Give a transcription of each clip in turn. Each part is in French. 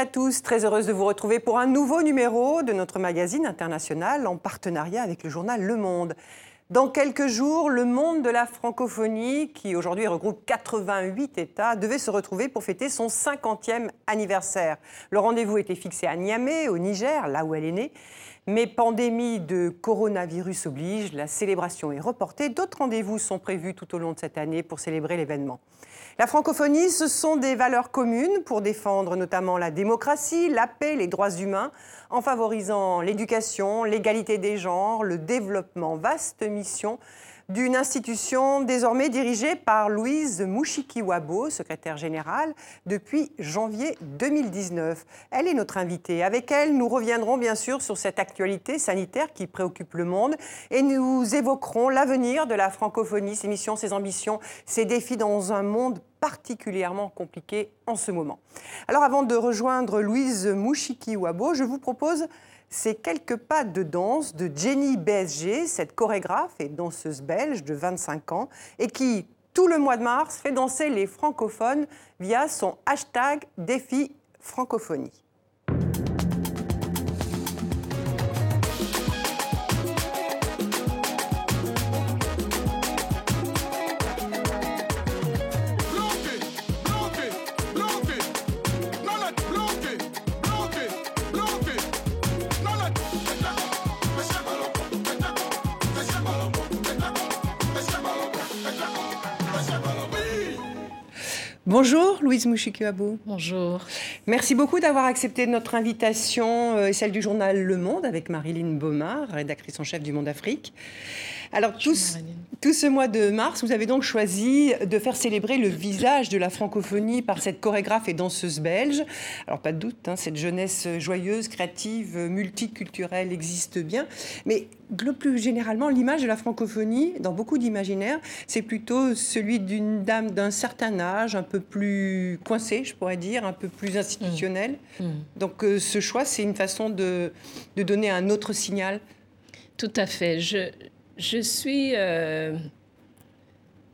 à tous, très heureuse de vous retrouver pour un nouveau numéro de notre magazine international en partenariat avec le journal Le Monde. Dans quelques jours, le monde de la francophonie, qui aujourd'hui regroupe 88 États, devait se retrouver pour fêter son 50e anniversaire. Le rendez-vous était fixé à Niamey, au Niger, là où elle est née. Mais pandémie de coronavirus oblige, la célébration est reportée. D'autres rendez-vous sont prévus tout au long de cette année pour célébrer l'événement. La francophonie, ce sont des valeurs communes pour défendre notamment la démocratie, la paix, les droits humains, en favorisant l'éducation, l'égalité des genres, le développement. Vaste mission d'une institution désormais dirigée par Louise Mouchikiwabo, secrétaire générale, depuis janvier 2019. Elle est notre invitée. Avec elle, nous reviendrons bien sûr sur cette actualité sanitaire qui préoccupe le monde et nous évoquerons l'avenir de la francophonie, ses missions, ses ambitions, ses défis dans un monde particulièrement compliqué en ce moment. Alors avant de rejoindre Louise Mouchikiwabo, je vous propose c'est quelques pas de danse de Jenny BSG, cette chorégraphe et danseuse belge de 25 ans, et qui, tout le mois de mars, fait danser les francophones via son hashtag défi francophonie. Bonjour Louise Mouchikiwabo. Bonjour. Merci beaucoup d'avoir accepté notre invitation euh, et celle du journal Le Monde avec Marilyn Baumard, rédactrice en chef du Monde Afrique. Alors, tout, ce mois de mars, vous avez donc choisi de faire célébrer le visage de la francophonie par cette chorégraphe et danseuse belge. Alors, pas de doute, hein, cette jeunesse joyeuse, créative, multiculturelle existe bien. Mais plus généralement, l'image de la francophonie, dans beaucoup d'imaginaires, c'est plutôt celui d'une dame d'un certain âge, un peu plus coincée, je pourrais dire, un peu plus institutionnelle. Mmh. Mmh. Donc, euh, ce choix, c'est une façon de, de donner un autre signal. Tout à fait. Je, je suis euh,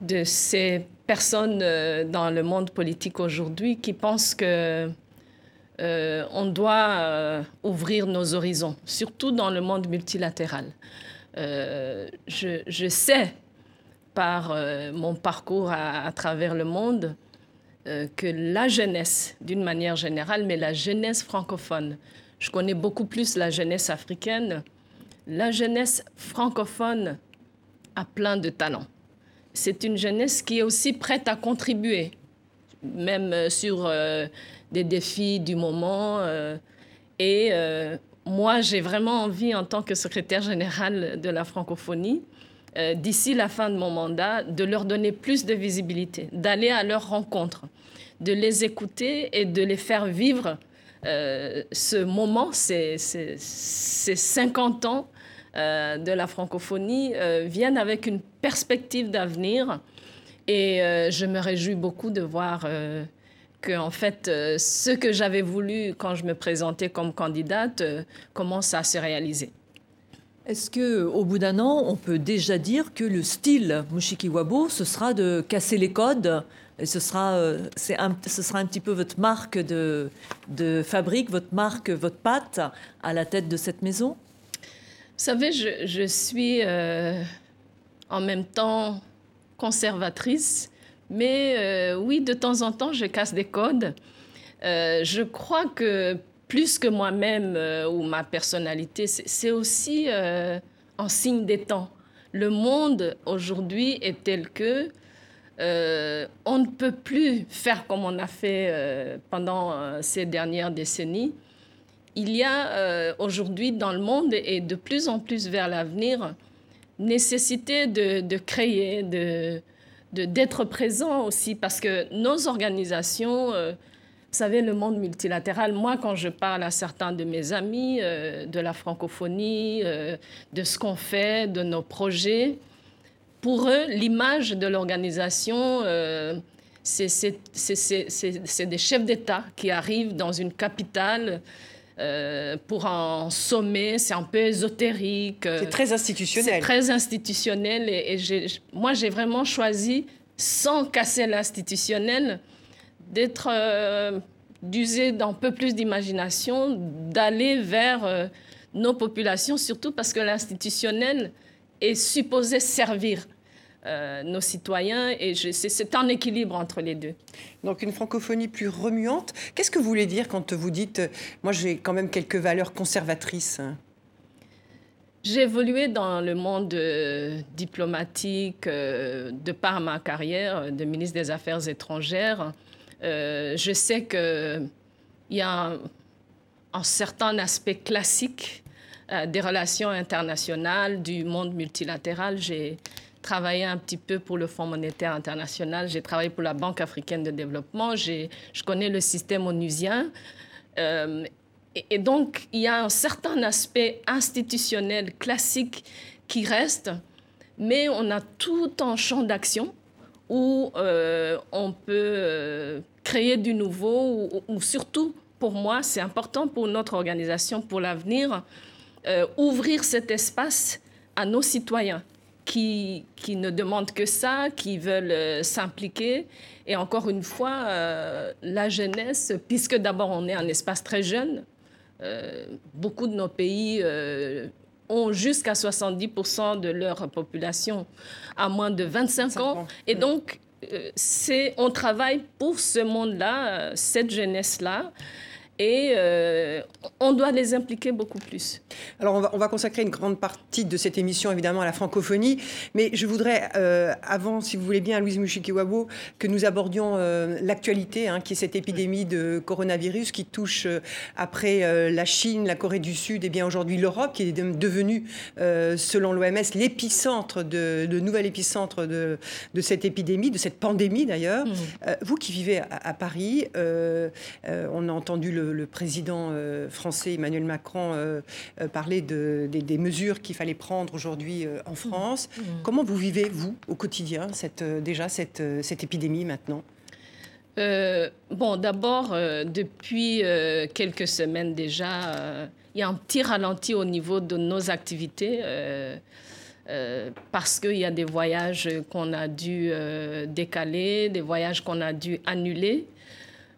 de ces personnes euh, dans le monde politique aujourd'hui qui pensent que euh, on doit ouvrir nos horizons, surtout dans le monde multilatéral. Je, sais par mon parcours à, travers le monde que la jeunesse, d'une manière générale, mais la jeunesse francophone, je connais beaucoup plus la jeunesse africaine, la jeunesse francophone a plein de talents. C'est une jeunesse qui est aussi prête à contribuer, même euh, sur euh, des défis du moment. Euh, et moi, j'ai vraiment envie, en tant que secrétaire général de la francophonie, d'ici la fin de mon mandat, de leur donner plus de visibilité, d'aller à leur rencontre, de les écouter et de les faire vivre ce moment, ces, ces 50 ans euh, de la francophonie euh, viennent avec une perspective d'avenir. Et euh, je me réjouis beaucoup de voir que, en fait, ce que j'avais voulu quand je me présentais comme candidate commence à se réaliser. Est-ce que, au bout d'un an, on peut déjà dire que le style Mushikiwabo, ce sera de casser les codes et ce sera, un, ce sera un petit peu votre marque de, de fabrique, votre marque, votre patte à la tête de cette maison? Savez, je, suis euh, en même temps conservatrice, mais euh, oui, de temps en temps, je casse des codes. Euh, je crois que plus que moi-même ou ma personnalité, c'est aussi en signe des temps. Le monde aujourd'hui est tel que on ne peut plus faire comme on a fait pendant ces dernières décennies il y a euh, aujourd'hui dans le monde et de plus en plus vers l'avenir nécessité de, créer, de d'être présent aussi parce que nos organisations, euh, vous savez, le monde multilatéral, moi quand je parle à certains de mes amis euh, de la francophonie, de ce qu'on fait, de nos projets, pour eux, l'image de l'organisation, c'est des chefs d'État qui arrivent dans une capitale euh, pour un sommet, c'est un peu ésotérique. C'est très institutionnel. C'est très institutionnel. Et, moi, j'ai vraiment choisi, sans casser l'institutionnel, d'être euh, d'user d'un peu plus d'imagination, d'aller vers nos populations, surtout parce que l'institutionnel est supposé servir euh, nos citoyens et c'est un équilibre entre les deux. Donc une francophonie plus remuante. Qu'est-ce que vous voulez dire quand vous dites, euh, moi j'ai quand même quelques valeurs conservatrices j'ai évolué dans le monde euh, diplomatique de par ma carrière de ministre des Affaires étrangères. je sais qu'il y a un, un, certain aspect classique des relations internationales, du monde multilatéral. J'ai travaillé un petit peu pour le Fonds monétaire international, j'ai travaillé pour la Banque africaine de développement, je connais le système onusien. Euh, et, donc, il y a un certain aspect institutionnel classique qui reste, mais on a tout un champ d'action où euh, on peut euh, créer du nouveau, ou, surtout, pour moi, c'est important pour notre organisation, pour l'avenir, ouvrir cet espace à nos citoyens qui, qui ne demandent que ça, qui veulent euh, s'impliquer. Et encore une fois, euh, la jeunesse, puisque d'abord on est un espace très jeune, euh, beaucoup de nos pays ont jusqu'à 70% de leur population à moins de 25 ans. Et donc, c'est, on travaille pour ce monde-là, cette jeunesse-là et euh, on doit les impliquer beaucoup plus. Alors on va, on va, consacrer une grande partie de cette émission évidemment à la francophonie, mais je voudrais, euh, avant, si vous voulez bien, Louise Mushikiwabo, que nous abordions euh, l'actualité, hein, qui est cette épidémie de coronavirus qui touche après la Chine, la Corée du Sud et bien aujourd'hui l'Europe, qui est devenue, selon l'OMS, l'épicentre de, de nouvel épicentre de, de, cette épidémie, de cette pandémie d'ailleurs. Mmh. vous qui vivez à, à Paris, on a entendu le le, président euh, français Emmanuel Macron euh, euh, parlait de, des, mesures qu'il fallait prendre aujourd'hui en mmh. France. Mmh. Comment vous vivez, vous, au quotidien, cette, déjà cette, cette épidémie maintenant? Bon, d'abord, depuis quelques semaines déjà, il y a un petit ralenti au niveau de nos activités. parce qu'il y a des voyages qu'on a dû décaler, des voyages qu'on a dû annuler.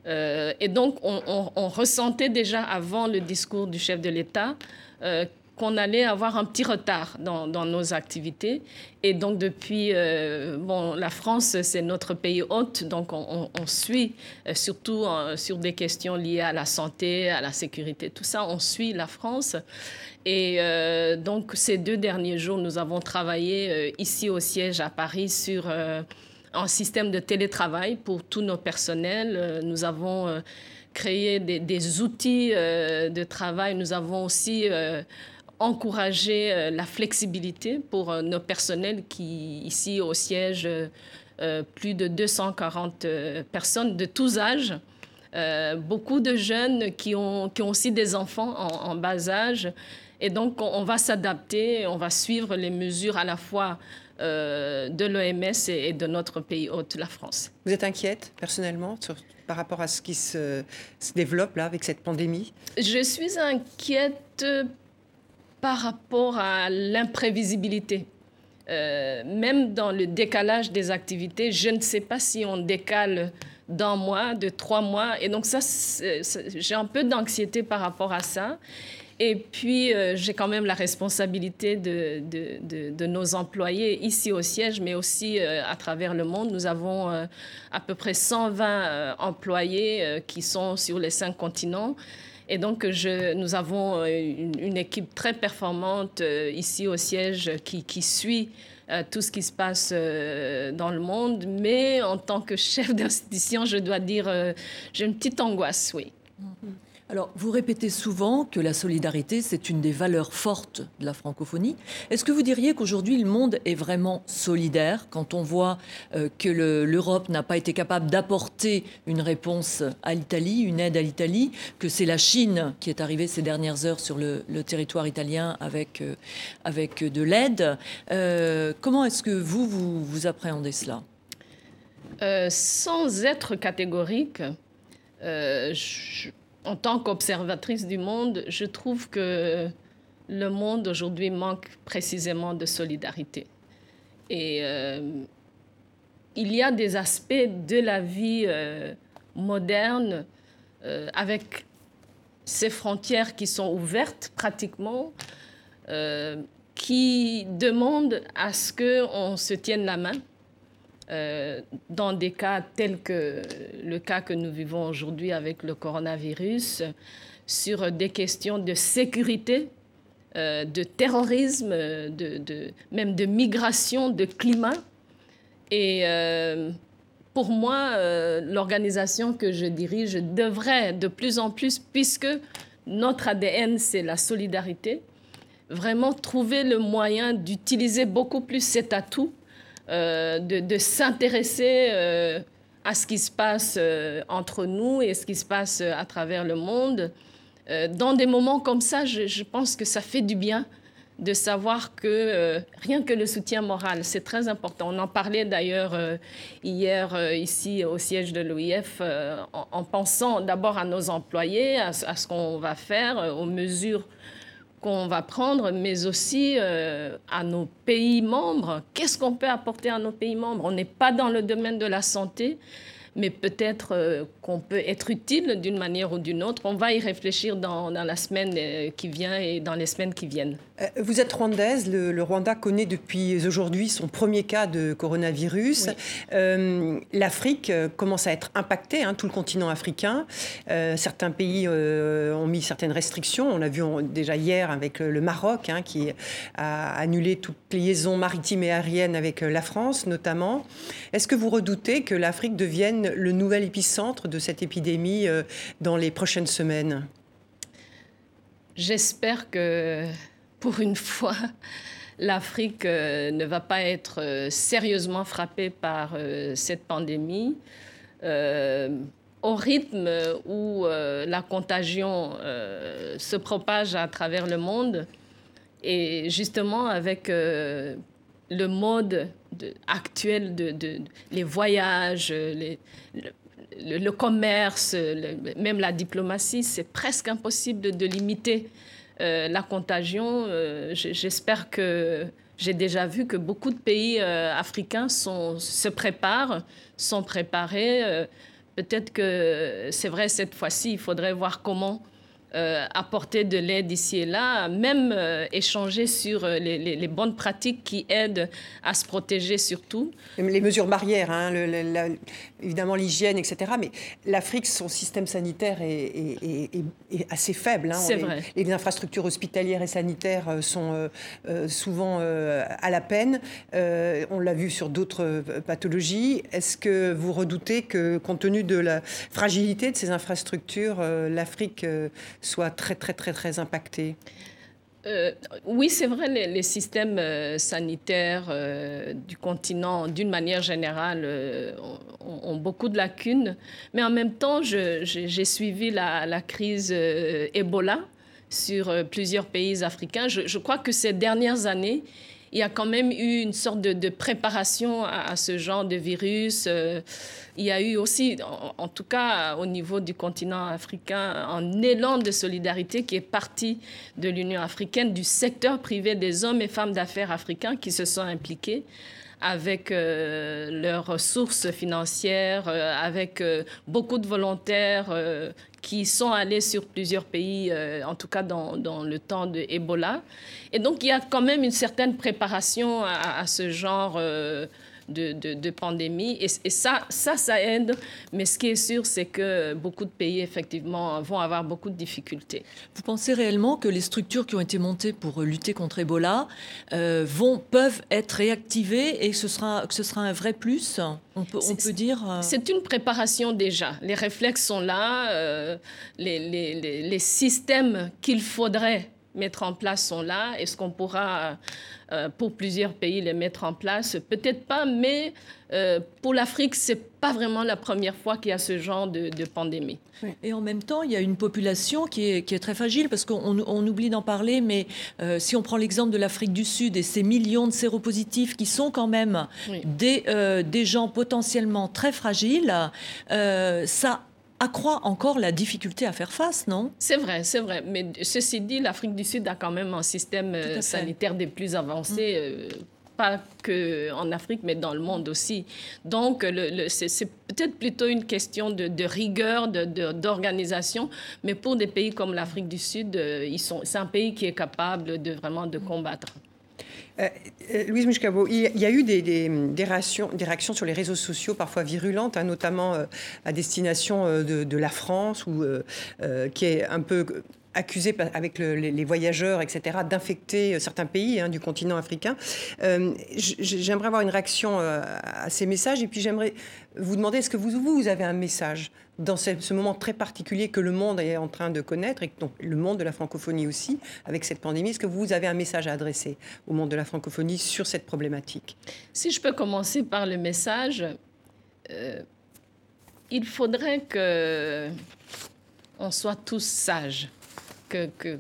Euh, et donc, on, ressentait déjà avant le discours du chef de l'État euh, qu'on allait avoir un petit retard dans, nos activités. Et donc, depuis, euh, bon, la France, c'est notre pays hôte, donc on, suit, surtout sur des questions liées à la santé, à la sécurité, tout ça, on suit la France. Et donc, ces deux derniers jours, nous avons travaillé ici au siège à Paris sur un système de télétravail pour tous nos personnels. Euh, nous avons euh, créé des, outils euh, de travail. Nous avons aussi encouragé la flexibilité pour nos personnels qui, ici au siège, plus de 240 personnes de tous âges. beaucoup de jeunes qui ont, qui ont aussi des enfants en, bas âge. Et donc, on, va s'adapter, on va suivre les mesures à la fois de l'OMS et, de notre pays hôte, la France. Vous êtes inquiète personnellement par rapport à ce qui se, développe là avec cette pandémie? Je suis inquiète par rapport à l'imprévisibilité. Euh, même dans le décalage des activités, je ne sais pas si on décale d'un mois, de trois mois. Et donc ça j'ai un peu d'anxiété par rapport à ça. Et puis, euh, j'ai quand même la responsabilité de, nos employés ici au siège, mais aussi euh, à travers le monde. Nous avons euh, à peu près 120 employés qui sont sur les cinq continents. Et donc, nous avons une, équipe très performante ici au siège qui, qui suit tout ce qui se passe dans le monde. Mais en tant que chef d'institution, je dois dire, j'ai une petite angoisse, oui. Mm-hmm. Alors, vous répétez souvent que la solidarité, c'est une des valeurs fortes de la francophonie. Est-ce que vous diriez qu'aujourd'hui, le monde est vraiment solidaire quand on voit euh, que l'Europe n'a pas été capable d'apporter une réponse à l'Italie, une aide à l'Italie, que c'est la Chine qui est arrivée ces dernières heures sur le, territoire italien avec, euh, avec de l'aide? Euh, Comment est-ce que vous, vous, vous appréhendez cela? Sans être catégorique, je en tant qu'observatrice du monde, je trouve que le monde aujourd'hui manque précisément de solidarité. Et euh, il y a des aspects de la vie euh, moderne avec ces frontières qui sont ouvertes pratiquement, qui demandent à ce qu'on se tienne la main euh, dans des cas tels que le cas que nous vivons aujourd'hui avec le coronavirus, sur des questions de sécurité, euh, de terrorisme, de, même de migration, de climat. Et euh, pour moi, l'organisation que je dirige devrait de plus en plus, puisque notre ADN, c'est la solidarité, vraiment trouver le moyen d'utiliser beaucoup plus cet atout euh, de, s'intéresser euh, à ce qui se passe euh, entre nous et ce qui se passe à travers le monde. dans des moments comme ça, je, pense que ça fait du bien de savoir que rien que le soutien moral, c'est très important. On en parlait d'ailleurs hier ici au siège de l'OIF en, pensant d'abord à nos employés, à ce qu'on va faire, aux mesures qu'on va prendre, mais aussi euh, à nos pays membres. Qu'est-ce qu'on peut apporter à nos pays membres? On n'est pas dans le domaine de la santé, mais peut-être euh, qu'on peut être utile d'une manière ou d'une autre. On va y réfléchir dans, la semaine euh, qui vient et dans les semaines qui viennent. Euh, vous êtes rwandaise. Le, Rwanda connaît depuis aujourd'hui son premier cas de coronavirus. L'Afrique commence à être impactée, hein, tout le continent africain. certains pays ont mis certaines restrictions. On l'a vu déjà hier avec le, Maroc, hein, qui a annulé toutes les liaisons maritimes et aériennes avec la France, notamment. Est-ce que vous redoutez que l'Afrique devienne le nouvel épicentre de cette épidémie euh, dans les prochaines semaines J'espère que pour une fois, l'Afrique euh, ne va pas être euh, sérieusement frappée par cette pandémie. au rythme où la contagion se propage à travers le monde et justement avec le mode actuel de, les voyages, le, commerce, même la diplomatie, c'est presque impossible de, limiter euh, la contagion. Euh, j'espère que j'ai déjà vu que beaucoup de pays euh, africains se préparent, sont préparés. Peut-être que c'est vrai cette fois-ci, il faudrait voir comment euh, apporter de l'aide ici et là, même euh, échanger sur euh, les, bonnes pratiques qui aident à se protéger surtout. Les mesures barrières, hein, évidemment l'hygiène, etc. Mais l'Afrique, son système sanitaire est, assez faible. Hein. C'est vrai. Les infrastructures hospitalières et sanitaires sont souvent à la peine. on l'a vu sur d'autres pathologies. Est-ce que vous redoutez que, compte tenu de la fragilité de ces infrastructures, l'Afrique soit très, très, très, très impacté euh, oui, c'est vrai, les, systèmes euh, sanitaires euh, du continent, d'une manière générale, ont, beaucoup de lacunes. Mais en même temps, j'ai suivi la, crise Ebola sur plusieurs pays africains. Je, crois que ces dernières années, il y a quand même eu une sorte de, préparation à, ce genre de virus. Euh, il y a eu aussi, en, tout cas au niveau du continent africain, un élan de solidarité qui est parti de l'Union africaine, du secteur privé des hommes et femmes d'affaires africains qui se sont impliqués avec euh, leurs ressources financières, euh, avec beaucoup de volontaires qui sont allés sur plusieurs pays, euh, en tout cas dans, le temps de Ebola. Et donc, il y a quand même une certaine préparation à, ce genre de, de, pandémie. Et, ça, ça, ça aide. Mais ce qui est sûr, c'est que beaucoup de pays, effectivement, vont avoir beaucoup de difficultés. Vous pensez réellement que les structures qui ont été montées pour lutter contre Ebola euh, vont, peuvent être réactivées et que ce sera, que ce sera un vrai plus on peut, on peut dire. Euh, c'est une préparation déjà. Les réflexes sont là, euh, les, les, les, systèmes qu'il faudrait mettre en place sont là. Est-ce qu'on pourra, euh, pour plusieurs pays, les mettre en place? Peut-être pas, mais euh, pour l'Afrique, c'est pas vraiment la première fois qu'il y a ce genre de, pandémie. Et en même temps, il y a une population qui est, qui est très fragile parce qu'on on oublie d'en parler, mais euh, si on prend l'exemple de l'Afrique du Sud et ces millions de séropositifs qui sont quand même des, des gens potentiellement très fragiles, ça accroît encore la difficulté à faire face, non? C'est vrai, c'est vrai. Mais ceci dit, l'Afrique du Sud a quand même un système euh, sanitaire des plus avancés. Mm. Euh, pas que en Afrique, mais dans le monde aussi. Donc, c'est peut-être plutôt une question de, rigueur, d'organisation, mais pour des pays comme l'Afrique du Sud, euh, c'est un pays qui est capable de vraiment de combattre. Euh, euh, Louise Mouchkabo, il y a eu des, réactions, sur les réseaux sociaux parfois virulentes, hein, notamment à destination de, la France, qui est un peu accusé avec les, voyageurs, etc., d'infecter euh, certains pays hein, du continent africain. Euh, j'aimerais avoir une réaction euh, à ces messages et puis j'aimerais vous demander, est-ce que vous, vous avez un message dans ce, moment très particulier que le monde est en train de connaître, et donc le monde de la francophonie aussi, avec cette pandémie, est-ce que vous avez un message à adresser au monde de la francophonie sur cette problématique? Si je peux commencer par le message, il faudrait que on soit tous sages que,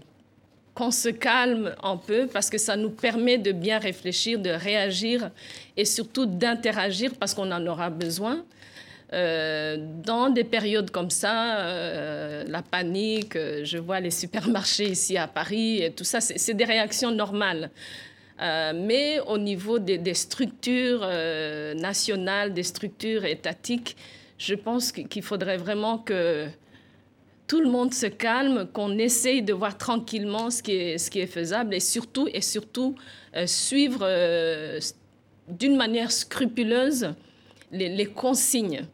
qu'on se calme un peu parce que ça nous permet de bien réfléchir, de réagir et surtout d'interagir parce qu'on en aura besoin. Euh, dans des périodes comme ça, euh, la panique, euh, je vois les supermarchés ici à Paris et tout ça, c'est des réactions normales. mais au niveau des, des structures nationales, des structures étatiques, je pense qu'il faudrait vraiment que tout le monde se calme, qu'on essaye de voir tranquillement ce qui est, faisable et surtout, et surtout euh, suivre euh, d'une manière scrupuleuse les, consignes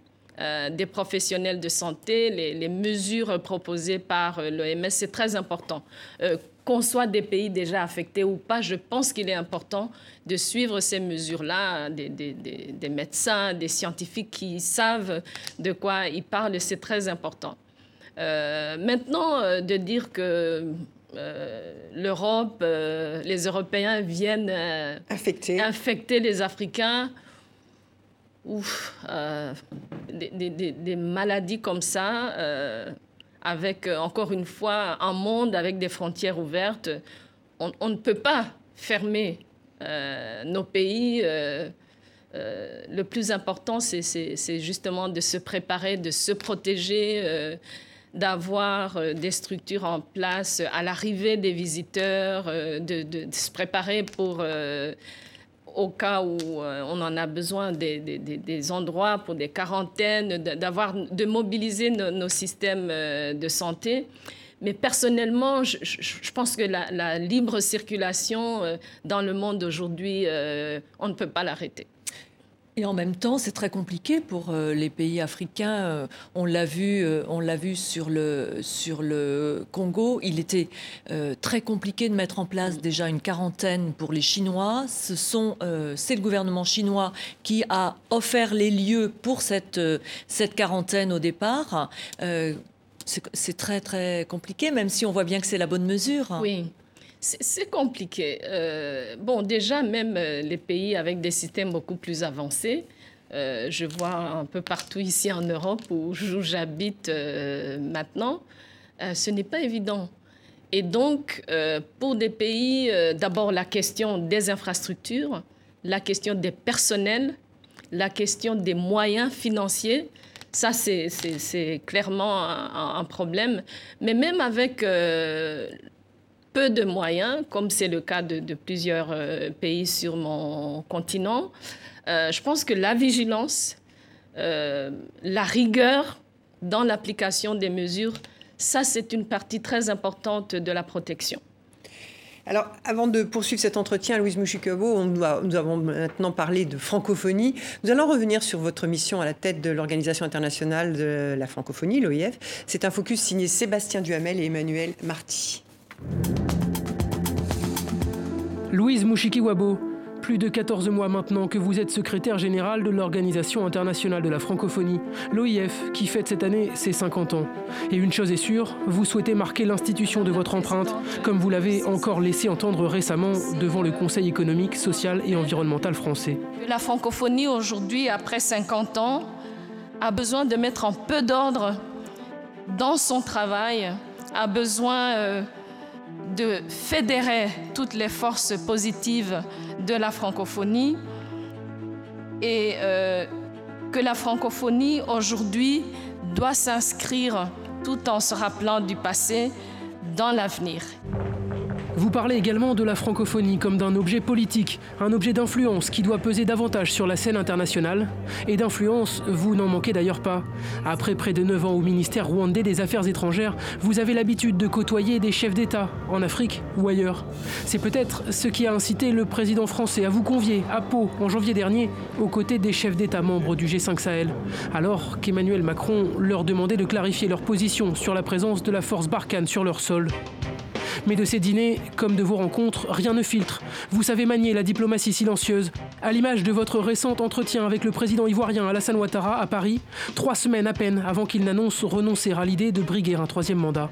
euh, des professionnels de santé, les, mesures proposées par l'OMS. C'est très important. qu'on soit des pays déjà affectés ou pas, je pense qu'il est important de suivre ces mesures-là, des, médecins, des scientifiques qui savent de quoi ils parlent, c'est très important. Euh, maintenant, euh, de dire que euh, l'Europe, les Européens viennent infecter. infecter les Africains, ouf, des, maladies comme ça, avec encore une fois un monde avec des frontières ouvertes, on, on ne peut pas fermer nos pays. le plus important, c'est justement de se préparer, de se protéger d'avoir euh, des structures en place à l'arrivée des visiteurs, euh, de, se préparer pour, euh, au cas où on en a besoin, des, endroits pour des quarantaines, d'avoir, de mobiliser nos, systèmes de santé. Mais personnellement, je, pense que la, la, libre circulation dans le monde aujourd'hui, on ne peut pas l'arrêter. Et en même temps, c'est très compliqué pour euh, les pays africains. Euh, on l'a vu, euh, on l'a vu sur le sur le Congo. Il était très compliqué de mettre en place déjà une quarantaine pour les Chinois. Ce sont, c'est le gouvernement chinois qui a offert les lieux pour cette cette quarantaine au départ. c'est très très compliqué, même si on voit bien que c'est la bonne mesure. Oui. C'est compliqué. Euh, bon, déjà, même euh, les pays avec des systèmes beaucoup plus avancés, euh, je vois un peu partout ici en Europe où j'habite maintenant, ce n'est pas évident. Et donc, pour des pays, d'abord la question des infrastructures, la question des personnels, la question des moyens financiers, ça, c'est clairement un, un, problème. Mais même avec peu de moyens, comme c'est le cas de, plusieurs euh, pays sur mon continent, euh, je pense que la vigilance, euh, la rigueur dans l'application des mesures, ça, c'est une partie très importante de la protection. Alors, avant de poursuivre cet entretien, Louise Mouchikovo, nous, nous avons maintenant parlé de francophonie. Nous allons revenir sur votre mission à la tête de l'Organisation internationale de la francophonie, l'OIF. C'est un focus signé Sébastien Duhamel et Emmanuel Marty. Louise Mouchikiwabo, plus de 14 mois maintenant que vous êtes secrétaire générale de l'Organisation internationale de la francophonie, l'OIF, qui fête cette année ses 50 ans. Et une chose est sûre, vous souhaitez marquer l'institution de votre empreinte, comme vous l'avez encore laissé entendre récemment devant le Conseil économique, social et environnemental français. La francophonie aujourd'hui, après 50 ans, a besoin de mettre un peu d'ordre dans son travail, a besoin... Euh, de fédérer toutes les forces positives de la francophonie et euh, que la francophonie aujourd'hui doit s'inscrire tout en se rappelant du passé dans l'avenir. Vous parlez également de la francophonie comme d'un objet politique, un objet d'influence qui doit peser davantage sur la scène internationale. Et d'influence, vous n'en manquez d'ailleurs pas. Après près de 9 ans au ministère rwandais des Affaires étrangères, vous avez l'habitude de côtoyer des chefs d'État, en Afrique ou ailleurs. C'est peut-être ce qui a incité le président français à vous convier à Pau en janvier dernier, aux côtés des chefs d'État membres du G5 Sahel, alors qu'Emmanuel Macron leur demandait de clarifier leur position sur la présence de la force Barkhane sur leur sol. Mais de ces dîners, comme de vos rencontres, rien ne filtre. Vous savez manier la diplomatie silencieuse. À l'image de votre récent entretien avec le président ivoirien Alassane Ouattara à Paris, trois semaines à peine avant qu'il n'annonce renoncer à l'idée de briguer un troisième mandat.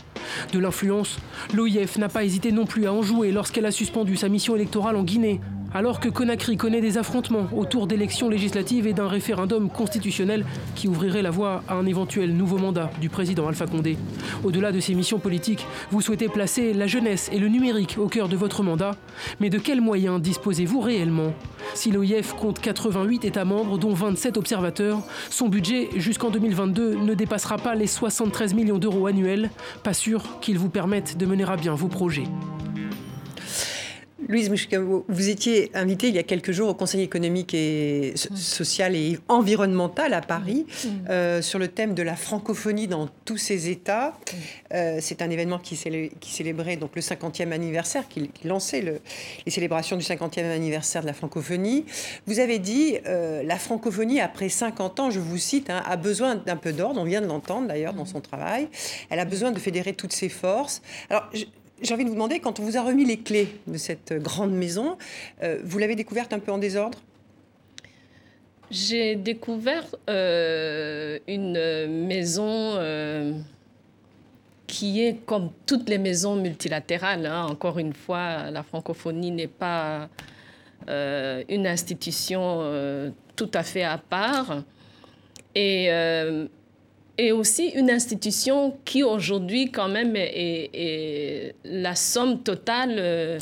De l'influence, l'OIF n'a pas hésité non plus à en jouer lorsqu'elle a suspendu sa mission électorale en Guinée, alors que Conakry connaît des affrontements autour d'élections législatives et d'un référendum constitutionnel qui ouvrirait la voie à un éventuel nouveau mandat du président Alpha Condé. Au-delà de ces missions politiques, vous souhaitez placer la jeunesse et le numérique au cœur de votre mandat, mais de quels moyens disposez-vous réellement? Si l'OIF compte 88 États membres, dont 27 observateurs, son budget jusqu'en 2022 ne dépassera pas les 73 millions d'euros annuels, pas sûr qu'il vous permette de mener à bien vos projets. Louise Mouchikabo, vous étiez invitée il y a quelques jours au Conseil économique et social et environnemental à Paris mm. Mm. Euh, sur le thème de la francophonie dans tous ses États. Mm. Euh, c'est un événement qui, célébrait donc le 50e anniversaire, qui, lançait les célébrations du 50e anniversaire de la francophonie. Vous avez dit euh, la francophonie, après 50 ans, je vous cite, hein, a besoin d'un peu d'ordre. On vient de l'entendre d'ailleurs dans son travail. Elle a besoin de fédérer toutes ses forces. Alors, j'ai envie de vous demander, quand on vous a remis les clés de cette grande maison, euh, vous l'avez découverte un peu en désordre? J'ai découvert euh, une maison euh, qui est comme toutes les maisons multilatérales. Hein. Encore une fois, la francophonie n'est pas une institution tout à fait à part. Et et aussi une institution qui aujourd'hui quand même est, la somme totale euh,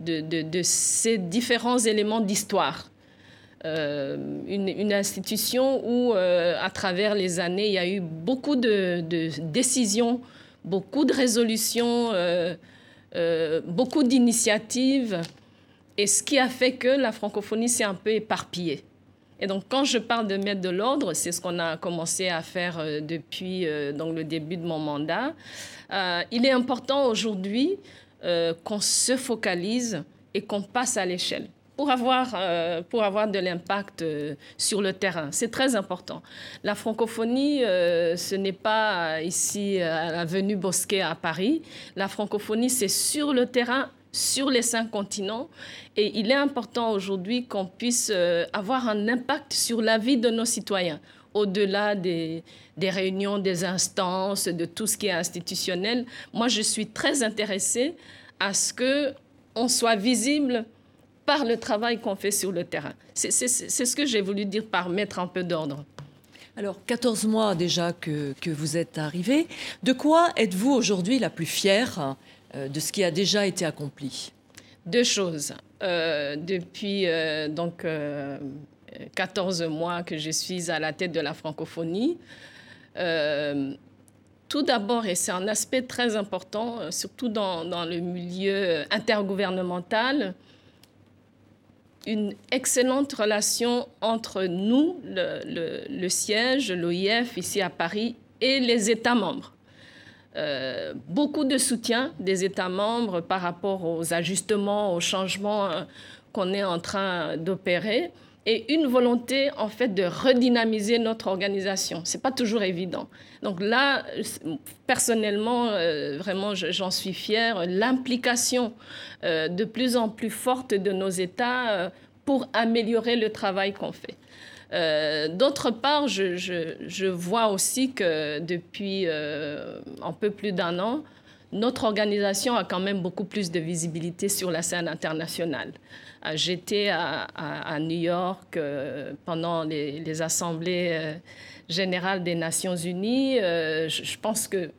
de, ces différents éléments d'histoire. Euh, une, institution où, euh, à travers les années, il y a eu beaucoup de, décisions, beaucoup de résolutions, beaucoup d'initiatives, et ce qui a fait que la francophonie s'est un peu éparpillée. Et donc, quand je parle de mettre de l'ordre, c'est ce qu'on a commencé à faire euh, depuis euh, donc, le début de mon mandat. Euh, il est important aujourd'hui qu'on se focalise et qu'on passe à l'échelle pour avoir, pour avoir de l'impact sur le terrain. C'est très important. La francophonie, ce n'est pas ici à l'avenue Bosquet à Paris. La francophonie, c'est sur le terrain sur les cinq continents. Et il est important aujourd'hui qu'on puisse euh, avoir un impact sur la vie de nos citoyens, au-delà des, des, réunions, des instances, de tout ce qui est institutionnel. Moi, je suis très intéressée à ce qu'on soit visible par le travail qu'on fait sur le terrain. C'est ce que j'ai voulu dire par mettre un peu d'ordre. Alors, 14 mois déjà que, que vous êtes arrivé. De quoi êtes-vous aujourd'hui la plus fière de ce qui a déjà été accompli Deux choses. Euh, depuis euh, donc 14 mois que je suis à la tête de la francophonie, tout d'abord, et c'est un aspect très important, surtout dans, le milieu intergouvernemental, une excellente relation entre nous, le, le siège, l'OIF ici à Paris, et les États membres. Euh, beaucoup de soutien des États membres par rapport aux ajustements, aux changements euh, qu'on est en train d'opérer et une volonté en fait de redynamiser notre organisation. C'est pas toujours évident. Donc là, personnellement, euh, vraiment, j'en suis fière. L'implication de plus en plus forte de nos États pour améliorer le travail qu'on fait. Euh, d'autre part, je, vois aussi que depuis euh, un peu plus d'un an, notre organisation a quand même beaucoup plus de visibilité sur la scène internationale. Euh, j'étais à, New York pendant les, assemblées générales des Nations Unies. Je, pense que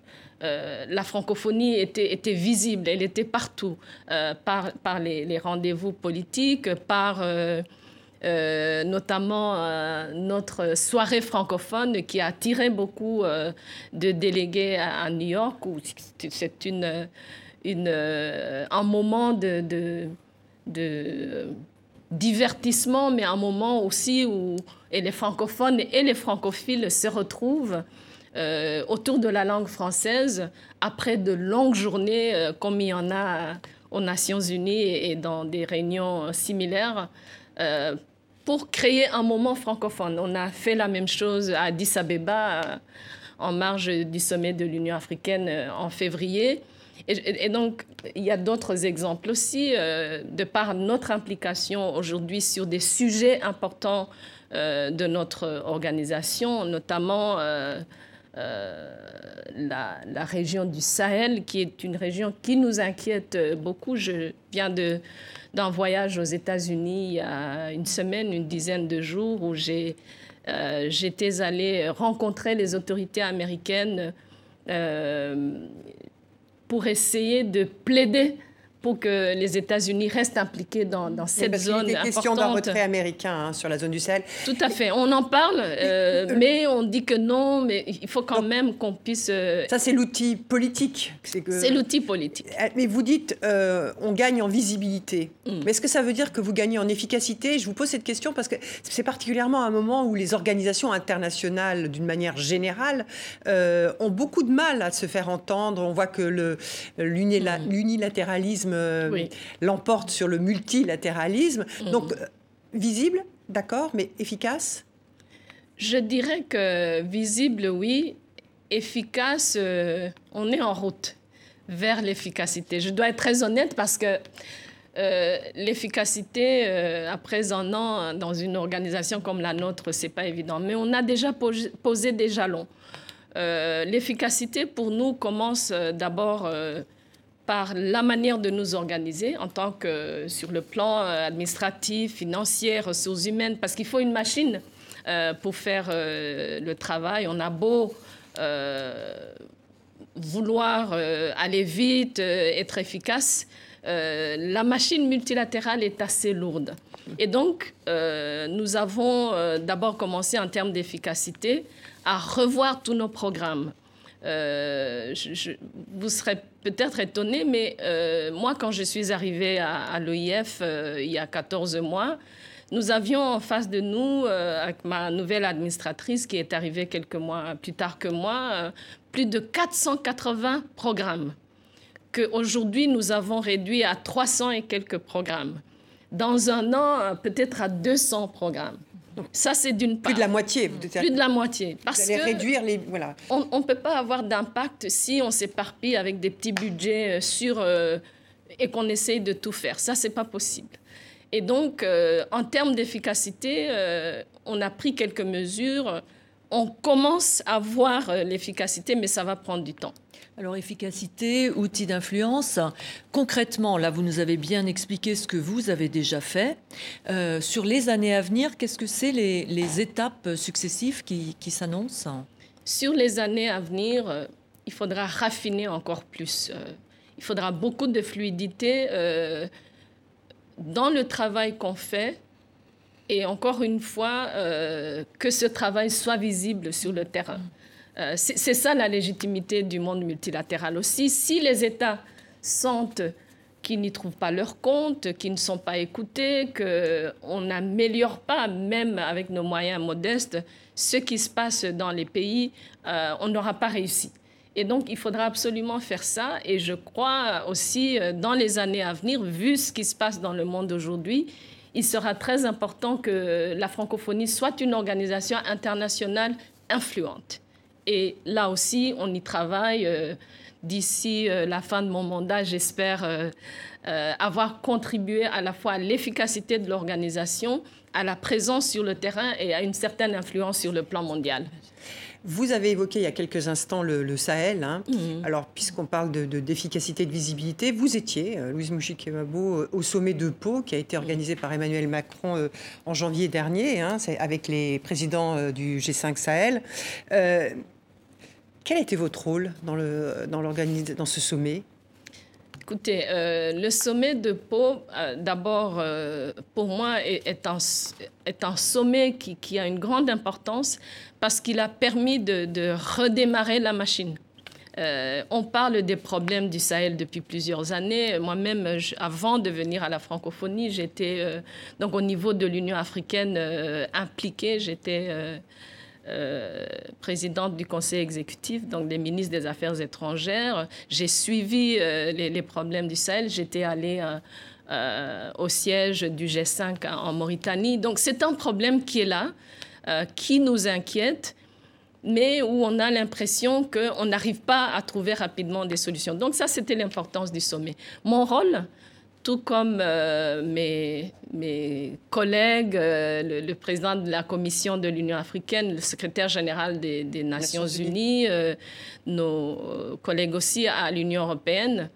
la francophonie était, visible, elle était partout, par, les rendez-vous politiques, par euh, notamment euh, notre soirée francophone qui a attiré beaucoup euh, de délégués à, New York, c'est une, un moment de, divertissement, mais un moment aussi où et les francophones et les francophiles se retrouvent autour de la langue française après de longues journées comme il y en a aux Nations Unies et dans des réunions similaires pour créer un moment francophone. On a fait la même chose à Addis Abeba en marge du sommet de l'Union africaine en février. Et, donc, il y a d'autres exemples aussi, de par notre implication aujourd'hui sur des sujets importants de notre organisation, notamment euh, la, la, région du Sahel, qui est une région qui nous inquiète beaucoup. Je viens de, d'un voyage aux États-Unis il y a une semaine, une dizaine de jours, où euh, j'étais allée rencontrer les autorités américaines euh, pour essayer de plaider pour que les États-Unis restent impliqués dans, dans cette parce zone. Il est question d'un retrait américain hein, sur la zone du Sahel. Tout à fait. On en parle, euh, mais on dit que non, mais il faut quand même qu'on puisse. Euh, ça, c'est l'outil politique. C'est que... l'outil politique. Euh, mais vous dites, on gagne en visibilité. Mm. Mais est-ce que ça veut dire que vous gagnez en efficacité? Je vous pose cette question parce que c'est particulièrement un moment où les organisations internationales, d'une manière générale, ont beaucoup de mal à se faire entendre. On voit que mm. l'unilatéralisme euh, l'emporte sur le multilatéralisme. Mhm. Donc, euh, visible, d'accord, mais efficace? Je dirais que visible, oui. Efficace, euh, on est en route vers l'efficacité. Je dois être très honnête parce que l'efficacité, après un an dans une organisation comme la nôtre, c'est pas évident. Mais on a déjà posé des jalons. l'efficacité, pour nous, commence d'abord par la manière de nous organiser en tant que sur le plan euh, administratif, financier, ressources humaines, parce qu'il faut une machine euh, pour faire euh, le travail. On a beau vouloir aller vite, être efficace, la machine multilatérale est assez lourde. Et donc, nous avons d'abord commencé en termes d'efficacité à revoir tous nos programmes. Je, vous serez peut-être étonné, mais euh, moi, quand je suis arrivée à, l'OIF euh, il y a 14 mois, nous avions en face de nous, euh, avec ma nouvelle administratrice qui est arrivée quelques mois plus tard que moi, plus de 480 programmes qu'aujourd'hui nous avons réduit à 300 et quelques programmes. Dans un an, peut-être à 200 programmes. Ça, c'est d'une part. Plus de la moitié. Plus de la moitié. Parce que réduire les. Voilà. On ne peut pas avoir d'impact si on s'éparpille avec des petits budgets euh, sur, euh, et qu'on essaye de tout faire. Ça, c'est pas possible. Et donc, euh, en termes d'efficacité, on a pris quelques mesures. On commence à voir l'efficacité, mais ça va prendre du temps. Alors efficacité, outils d'influence. Concrètement, là, vous nous avez bien expliqué ce que vous avez déjà fait. Euh, sur les années à venir, qu'est-ce que c'est les, étapes successives qui, s'annoncent? Sur les années à venir, euh, il faudra raffiner encore plus. Euh, il faudra beaucoup de fluidité dans le travail qu'on fait. Et encore une fois, que ce travail soit visible sur le terrain. Euh, c'est ça la légitimité du monde multilatéral aussi. Si les États sentent qu'ils n'y trouvent pas leur compte, qu'ils ne sont pas écoutés, qu'on n'améliore pas, même avec nos moyens modestes, ce qui se passe dans les pays, euh, on n'aura pas réussi. Et donc, il faudra absolument faire ça. Et je crois aussi, euh, dans les années à venir, vu ce qui se passe dans le monde aujourd'hui, il sera très important que la francophonie soit une organisation internationale influente. Et là aussi, on y travaille. Euh, d'ici euh, la fin de mon mandat, j'espère euh, avoir contribué à la fois à l'efficacité de l'organisation, à la présence sur le terrain et à une certaine influence sur le plan mondial. Vous avez évoqué il y a quelques instants le, Sahel. Hein. Mhm. Alors, puisqu'on parle d'efficacité, de, de, visibilité, vous étiez, Louise Mouchikemabo, au sommet de Pau, qui a été organisé par Emmanuel Macron en janvier dernier, hein, avec les présidents du G5 Sahel. Quel été votre rôle dans, le, dans, dans ce sommet? Écoutez, euh, le sommet de Pau, euh, d'abord, euh, pour moi, est, un, est, un, sommet qui, qui, a une grande importance parce qu'il a permis de, de redémarrer la machine. On parle des problèmes du Sahel depuis plusieurs années. Moi-même, avant de venir à la francophonie, j'étais donc au niveau de l'Union africaine impliquée. J'étais présidente du conseil exécutif, donc des ministres des Affaires étrangères. J'ai suivi les, les, problèmes du Sahel. J'étais allée au siège du G5 en Mauritanie. Donc c'est un problème qui est là, qui nous inquiète mais où on a l'impression qu'on n'arrive pas à trouver rapidement des solutions. Donc ça, c'était l'importance du sommet. Mon rôle, tout comme euh, mes, mes, collègues, euh, le, président de la Commission de l'Union africaine, le secrétaire général des, Nations, Unies, euh, nos collègues aussi à l'Union européenne,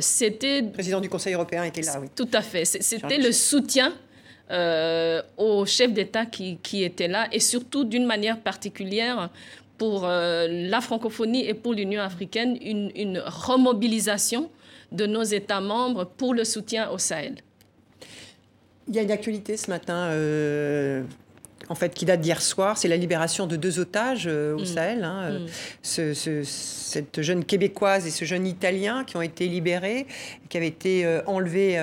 c'était... Le président du Conseil européen était là, oui. Tout à fait. C'était le soutien aux chefs d'État qui, qui, étaient là et surtout d'une manière particulière pour la francophonie et pour l'Union africaine, une, une, remobilisation de nos États membres pour le soutien au Sahel. Il y a une actualité ce matin euh, en fait, qui date d'hier soir, c'est la libération de deux otages euh, au mm. Sahel. Hein, euh, mm. cette jeune québécoise et ce jeune italien qui ont été libérés, qui avaient été euh, enlevés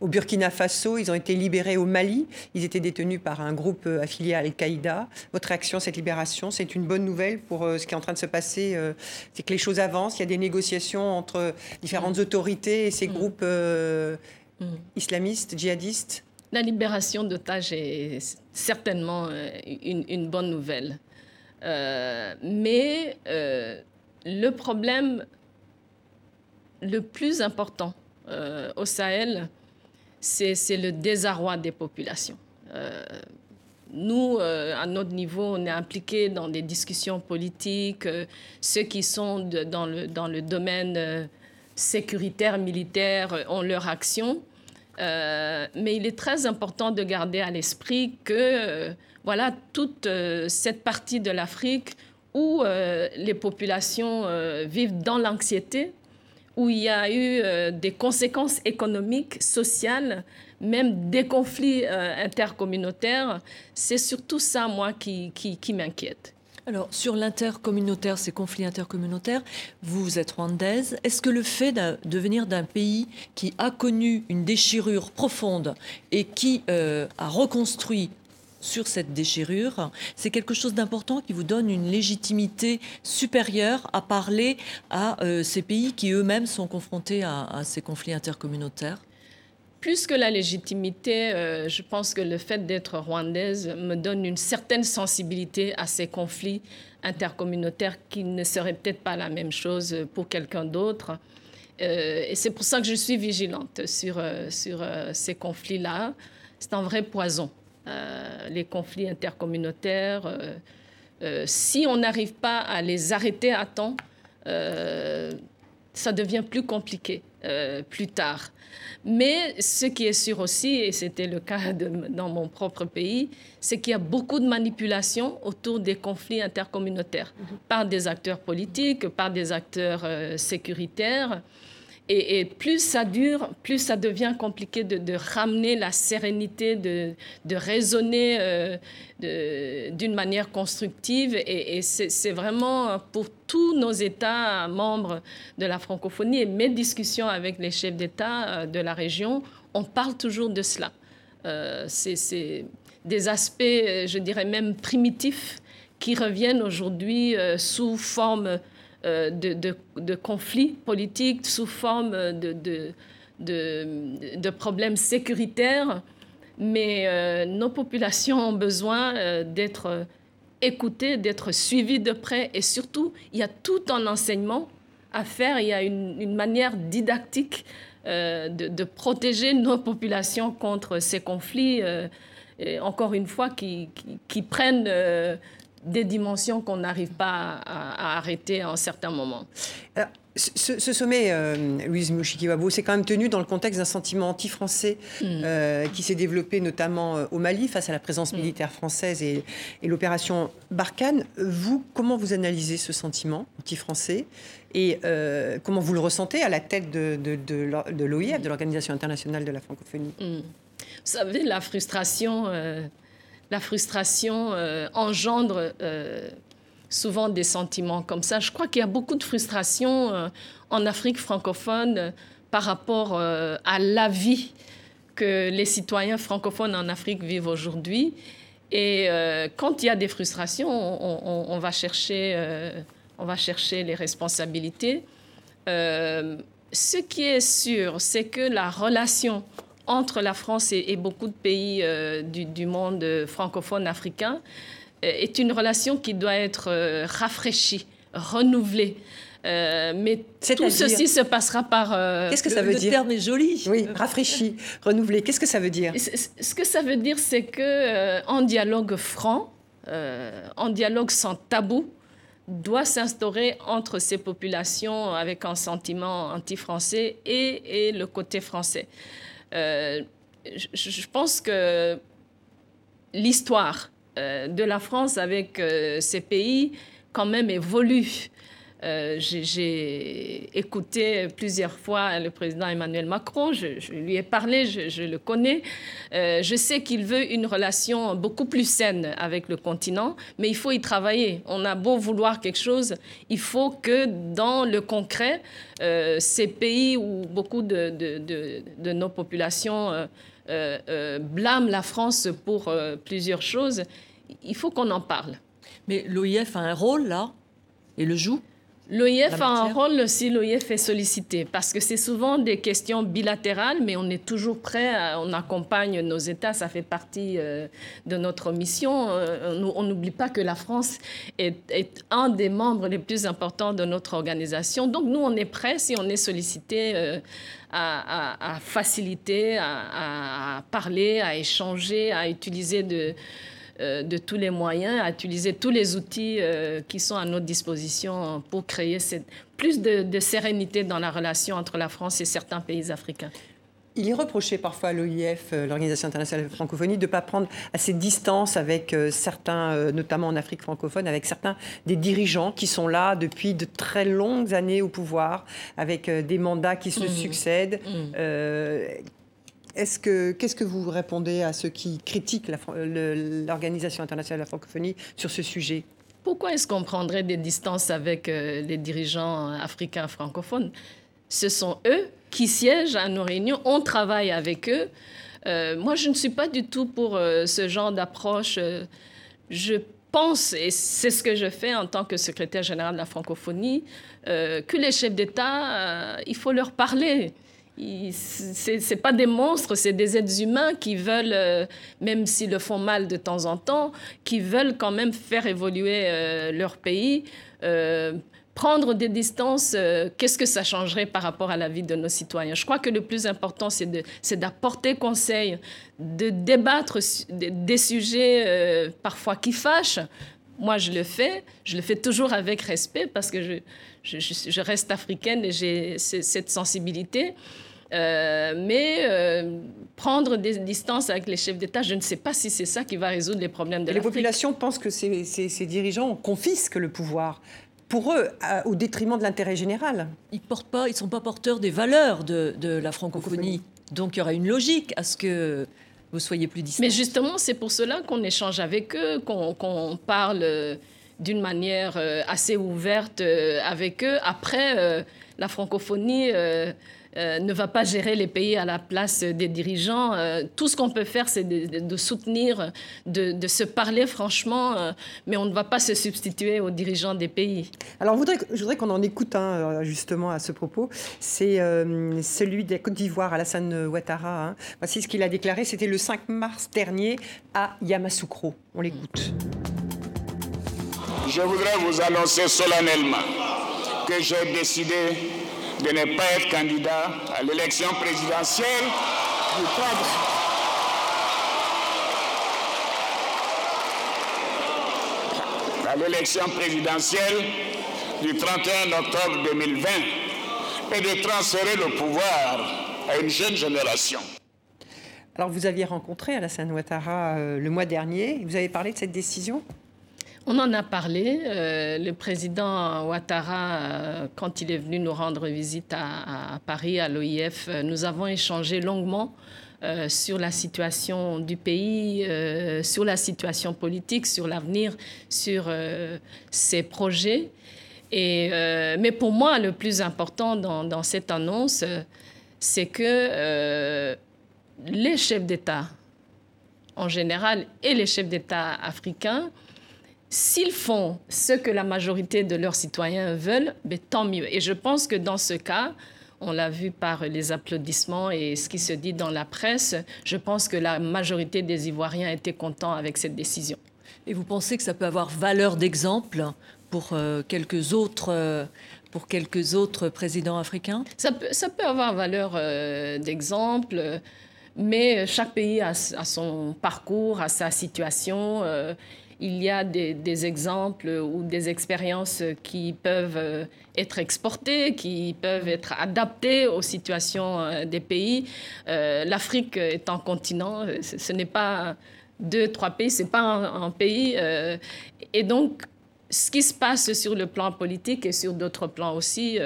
au Burkina Faso. Ils ont été libérés au Mali. Ils étaient détenus par un groupe affilié à Al-Qaïda. Votre réaction à cette libération, c'est une bonne nouvelle pour ce qui est en train de se passer. c'est que les choses avancent. Il y a des négociations entre différentes mm. autorités et ces groupes islamistes, djihadistes. La libération d'otages est certainement euh, une, bonne nouvelle. Euh, mais euh, le problème le plus important au Sahel, c'est le désarroi des populations. nous, à notre niveau, on est impliqués dans des discussions politiques. ceux qui sont dans, le, dans le domaine sécuritaire, militaire, ont leur action. Euh, mais il est très important de garder à l'esprit que euh, voilà toute euh, cette partie de l'Afrique où les populations vivent dans l'anxiété, où il y a eu des conséquences économiques, sociales, même des conflits intercommunautaires, c'est surtout ça, moi, qui, qui, qui m'inquiète. Alors, sur l'intercommunautaire, ces conflits intercommunautaires, vous êtes rwandaise. Est-ce que le fait de venir d'un pays qui a connu une déchirure profonde et qui euh, a reconstruit sur cette déchirure, c'est quelque chose d'important qui vous donne une légitimité supérieure à parler à euh, ces pays qui eux-mêmes sont confrontés à ces conflits intercommunautaires? Plus que la légitimité, euh, je pense que le fait d'être rwandaise me donne une certaine sensibilité à ces conflits intercommunautaires qui ne seraient peut-être pas la même chose pour quelqu'un d'autre. Euh, et c'est pour ça que je suis vigilante sur, euh, sur ces conflits-là. C'est un vrai poison, les conflits intercommunautaires. si on n'arrive pas à les arrêter à temps, ça devient plus compliqué plus tard. Mais ce qui est sûr aussi, et c'était le cas dans mon propre pays, c'est qu'il y a beaucoup de manipulations autour des conflits intercommunautaires mhm. par des acteurs politiques, par des acteurs euh, sécuritaires. Et, plus ça dure, plus ça devient compliqué de, ramener la sérénité, de, raisonner euh, d'une manière constructive. Et, c'est vraiment pour tous nos États membres de la francophonie et mes discussions avec les chefs d'État euh, de la région, on parle toujours de cela. Euh, c'est des aspects, je dirais même primitifs, qui reviennent aujourd'hui sous forme euh, de, conflits politiques sous forme de, de problèmes sécuritaires, mais euh, nos populations ont besoin euh, d'être écoutées, d'être suivies de près, et surtout, il y a tout un enseignement à faire, il y a une, manière didactique de, protéger nos populations contre ces conflits, et encore une fois, qui prennent des dimensions qu'on n'arrive pas à, arrêter en certains moments. ce, sommet, euh, Louise Mushikiwabo, c'est quand même tenu dans le contexte d'un sentiment anti-français mm. euh, qui s'est développé notamment euh, au Mali face à la présence mm. militaire française et, l'opération Barkhane. Vous, comment vous analysez ce sentiment anti-français et comment vous le ressentez à la tête de, de, de, l'OIF, de l'Organisation internationale de la francophonie? Mm. Vous savez, la frustration la frustration euh, engendre euh, souvent des sentiments comme ça. Je crois qu'il y a beaucoup de frustration euh, en Afrique francophone par rapport à la vie que les citoyens francophones en Afrique vivent aujourd'hui. Et quand il y a des frustrations, on, va, chercher, on va chercher les responsabilités. ce qui est sûr, c'est que la relation entre la France et, beaucoup de pays du, monde francophone africain euh, est une relation qui doit être euh, rafraîchie, renouvelée. Euh, mais tout ceci se passera par. Qu'est-ce que ça veut dire Le terme est joli. Oui, rafraîchi, renouvelé. Qu'est-ce que ça veut dire Ce que ça veut dire, c'est que en dialogue franc, en dialogue sans tabou, doit s'instaurer entre ces populations avec un sentiment anti-français et, et, le côté français. Je, je pense que l'histoire euh, de la France avec euh, ces pays quand même évolue. Euh, j'ai écouté plusieurs fois le président Emmanuel Macron, je, lui ai parlé, je, le connais. je sais qu'il veut une relation beaucoup plus saine avec le continent, mais il faut y travailler. On a beau vouloir quelque chose, il faut que dans le concret, ces pays où beaucoup de, de nos populations euh, euh, blâme la France pour euh, plusieurs choses, il faut qu'on en parle. Mais l'OIF a un rôle là et le joue? L'OIF a un rôle si l'OIF est sollicité, parce que c'est souvent des questions bilatérales, mais on est toujours prêt, on accompagne nos États, ça fait partie de notre mission. on n'oublie pas que la France est, un des membres les plus importants de notre organisation. Donc nous, on est prêt si on est sollicité à, faciliter, à, parler, à échanger, à utiliser de, euh, de tous les moyens, à utiliser tous les outils euh, qui sont à notre disposition pour créer cette, plus de sérénité dans la relation entre la France et certains pays africains. Il est reproché parfois à l'OIF, euh, l'Organisation internationale de la francophonie, de ne pas prendre assez de distance avec euh, certains, euh, notamment en Afrique francophone, avec certains des dirigeants qui sont là depuis de très longues années au pouvoir, avec des mandats qui se mmh. succèdent. Mmh. Est-ce que, qu'est-ce que vous répondez à ceux qui critiquent l'Organisation internationale de la francophonie sur ce sujet? Pourquoi est-ce qu'on prendrait des distances avec les dirigeants africains francophones? Ce sont eux qui siègent à nos réunions, on travaille avec eux. Euh, moi, je ne suis pas du tout pour euh, ce genre d'approche. Euh, je pense, et c'est ce que je fais en tant que secrétaire général de la francophonie, que les chefs d'État, il faut leur parler. Ce n'est pas des monstres, c'est des êtres humains qui veulent, même s'ils le font mal de temps en temps, qui veulent quand même faire évoluer leur pays prendre des distances, euh, qu'est-ce que ça changerait par rapport à la vie de nos citoyens? Je crois que le plus important, c'est d'apporter conseil, de débattre des sujets euh, parfois qui fâchent. Moi, je le fais. Je le fais toujours avec respect parce que je, je, reste africaine et j'ai cette sensibilité. Euh, mais prendre des distances avec les chefs d'État, je ne sais pas si c'est ça qui va résoudre les problèmes de l'Afrique. Les populations pensent que ces, ces dirigeants confisquent le pouvoir pour eux, au détriment de l'intérêt général. Ils portent pas, ils sont pas porteurs des valeurs de, la francophonie. Donc il y aura une logique à ce que vous soyez plus distants. Mais justement, c'est pour cela qu'on échange avec eux, qu'on parle euh, d'une manière euh, assez ouverte euh, avec eux. Après, la francophonie euh, ne va pas gérer les pays à la place des dirigeants. Euh, tout ce qu'on peut faire, c'est de, soutenir, de, se parler franchement, euh, mais on ne va pas se substituer aux dirigeants des pays. Alors, je voudrais, qu'on en écoute un, justement à ce propos. C'est celui de Côte d'Ivoire, Alassane Ouattara. Hein. Voici ce qu'il a déclaré. C'était le 5 mars dernier à Yamoussoukro. On l'écoute. Je voudrais vous annoncer solennellement que j'ai décidé de ne pas être candidat à l'élection présidentielle du à l'élection présidentielle du 31 octobre 2020 et de transférer le pouvoir à une jeune génération. Alors vous aviez rencontré Alassane Ouattara euh, le mois dernier, vous avez parlé de cette décision? On en a parlé. Euh, le président Ouattara, euh, quand il est venu nous rendre visite à, Paris, à l'OIF, euh, nous avons échangé longuement sur la situation du pays, sur la situation politique, sur l'avenir, sur ses projets. Et, mais pour moi, le plus important dans cette annonce, c'est que les chefs d'État, en général, et les chefs d'État africains, s'ils font ce que la majorité de leurs citoyens veulent, ben, tant mieux. Et je pense que dans ce cas, on l'a vu par les applaudissements et ce qui se dit dans la presse. Je pense que la majorité des Ivoiriens étaient contents avec cette décision. Et vous pensez que ça peut avoir valeur d'exemple pour euh, quelques autres euh, pour quelques autres présidents africains? Ça peut, ça peut avoir valeur euh, d'exemple, mais chaque pays a, a, son parcours, a sa situation il y a des, exemples ou des expériences qui peuvent euh, être exportées, qui peuvent être adaptées aux situations euh, des pays. Euh, L'Afrique est un continent, ce, n'est pas deux, trois pays, ce n'est pas un, pays. et donc, ce qui se passe sur le plan politique et sur d'autres plans aussi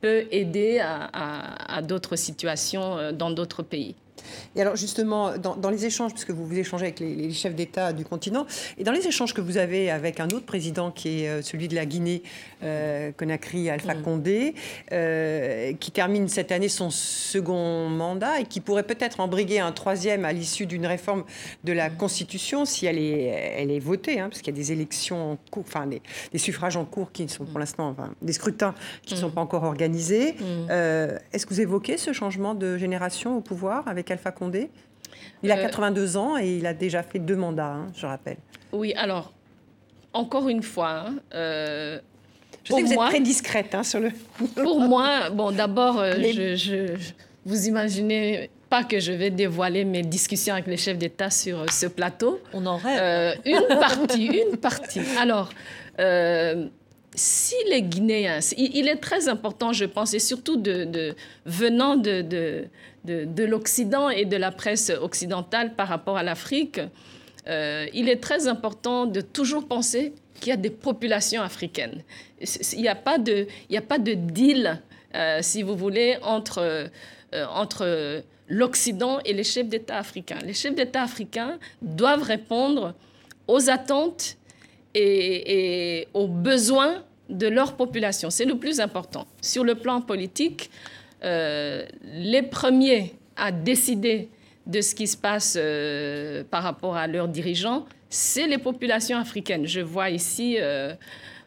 peut aider à d'autres situations dans d'autres pays. Et alors justement, dans, les échanges, puisque vous vous échangez avec les, chefs d'État du continent, et dans les échanges que vous avez avec un autre président qui est euh, celui de la Guinée, euh, Conakry, Alpha mm. Condé, euh, qui termine cette année son second mandat et qui pourrait peut-être embriguer un troisième à l'issue d'une réforme de la mm. Constitution si elle est, elle est votée, hein, parce qu'il y a des élections en cours, enfin des, suffrages en cours qui sont pour mm. l'instant, enfin, des scrutins qui ne sont pas encore organisés. Est-ce que vous évoquez ce changement de génération au pouvoir avec Alpha Condé Il a 82 euh, ans et il a déjà fait deux mandats, hein, je rappelle. Oui, alors, encore une fois... Hein, euh, je sais que vous êtes très discrète hein, sur le... pour moi, bon, d'abord, euh, je, vous imaginez pas que je vais dévoiler mes discussions avec les chefs d'État sur ce plateau. On en rêve. une partie, une partie. Alors, si les Guinéens, il, est très important, je pense, et surtout de, venant de, de, l'Occident et de la presse occidentale par rapport à l'Afrique, euh, il est très important de toujours penser qu'il y a des populations africaines. Il n'y a, pas de, a pas de deal, euh, si vous voulez, entre, euh, entre l'Occident et les chefs d'État africains. Les chefs d'État africains doivent répondre aux attentes et, aux besoins de leur population. C'est le plus important. Sur le plan politique, euh, les premiers à décider de ce qui se passe euh, par rapport à leurs dirigeants, c'est les populations africaines. Je vois ici euh,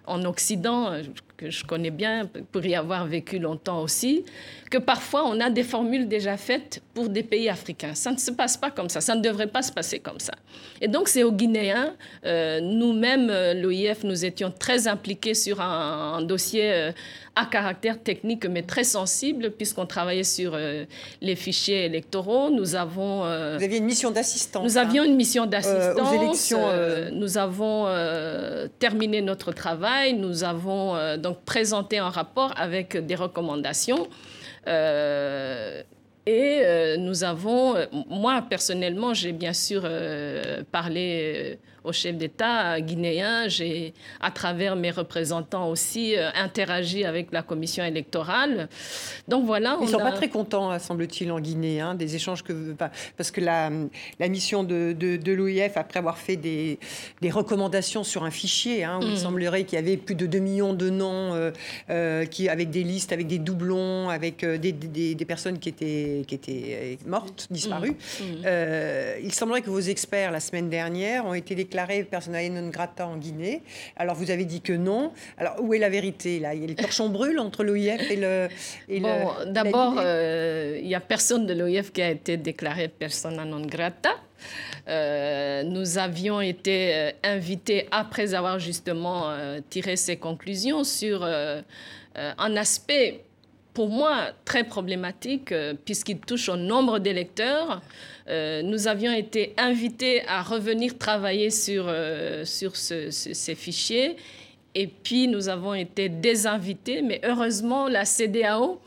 en Occident, que je connais bien pour y avoir vécu longtemps aussi, que parfois on a des formules déjà faites pour des pays africains. Ça ne se passe pas comme ça, ça ne devrait pas se passer comme ça. Et donc c'est aux Guinéens, euh, nous-mêmes, euh, l'OIF, nous étions très impliqués sur un, dossier euh, à caractère technique mais très sensible puisqu'on travaillait sur les fichiers électoraux. Nous avons... Vous aviez une mission d'assistance. Nous avions hein, une mission d'assistance. aux élections. nous avons terminé notre travail. Nous avons donc présenté un rapport avec des recommandations. Euh, et euh, nous avons, euh, moi personnellement, j'ai bien sûr parlé au chef d'État guinéen. J'ai, à travers mes représentants aussi, euh, interagi avec la commission électorale. Donc voilà. Ils ne sont pas très contents, semble-t-il, en Guinée, hein, des échanges que. Parce que la, la mission de, de, l'OIF, après avoir fait des, des, recommandations sur un fichier, hein, où il mm. semblerait qu'il y avait plus de 2 millions de noms, euh, euh, qui, avec des listes, avec des doublons, avec des, des, des, personnes qui étaient, qui étaient mortes, disparues. Mm. Mm. il semblerait que vos experts, la semaine dernière, ont été déclarés déclaré personnalité non grata en Guinée. Alors vous avez dit que non. Alors où est la vérité là? Il y a les torchons brûlent entre l'OIF et le. bon, d'abord, euh, il n'y a personne de l'OIF qui a été déclaré persona non grata. Euh, nous avions été euh, invités après avoir justement tiré ces conclusions sur un aspect pour moi très problématique puisqu'il touche au nombre d'électeurs. Euh, nous avions été invités à revenir travailler sur, euh, sur ces fichiers. Et puis, nous avons été désinvités. Mais heureusement, la CDAO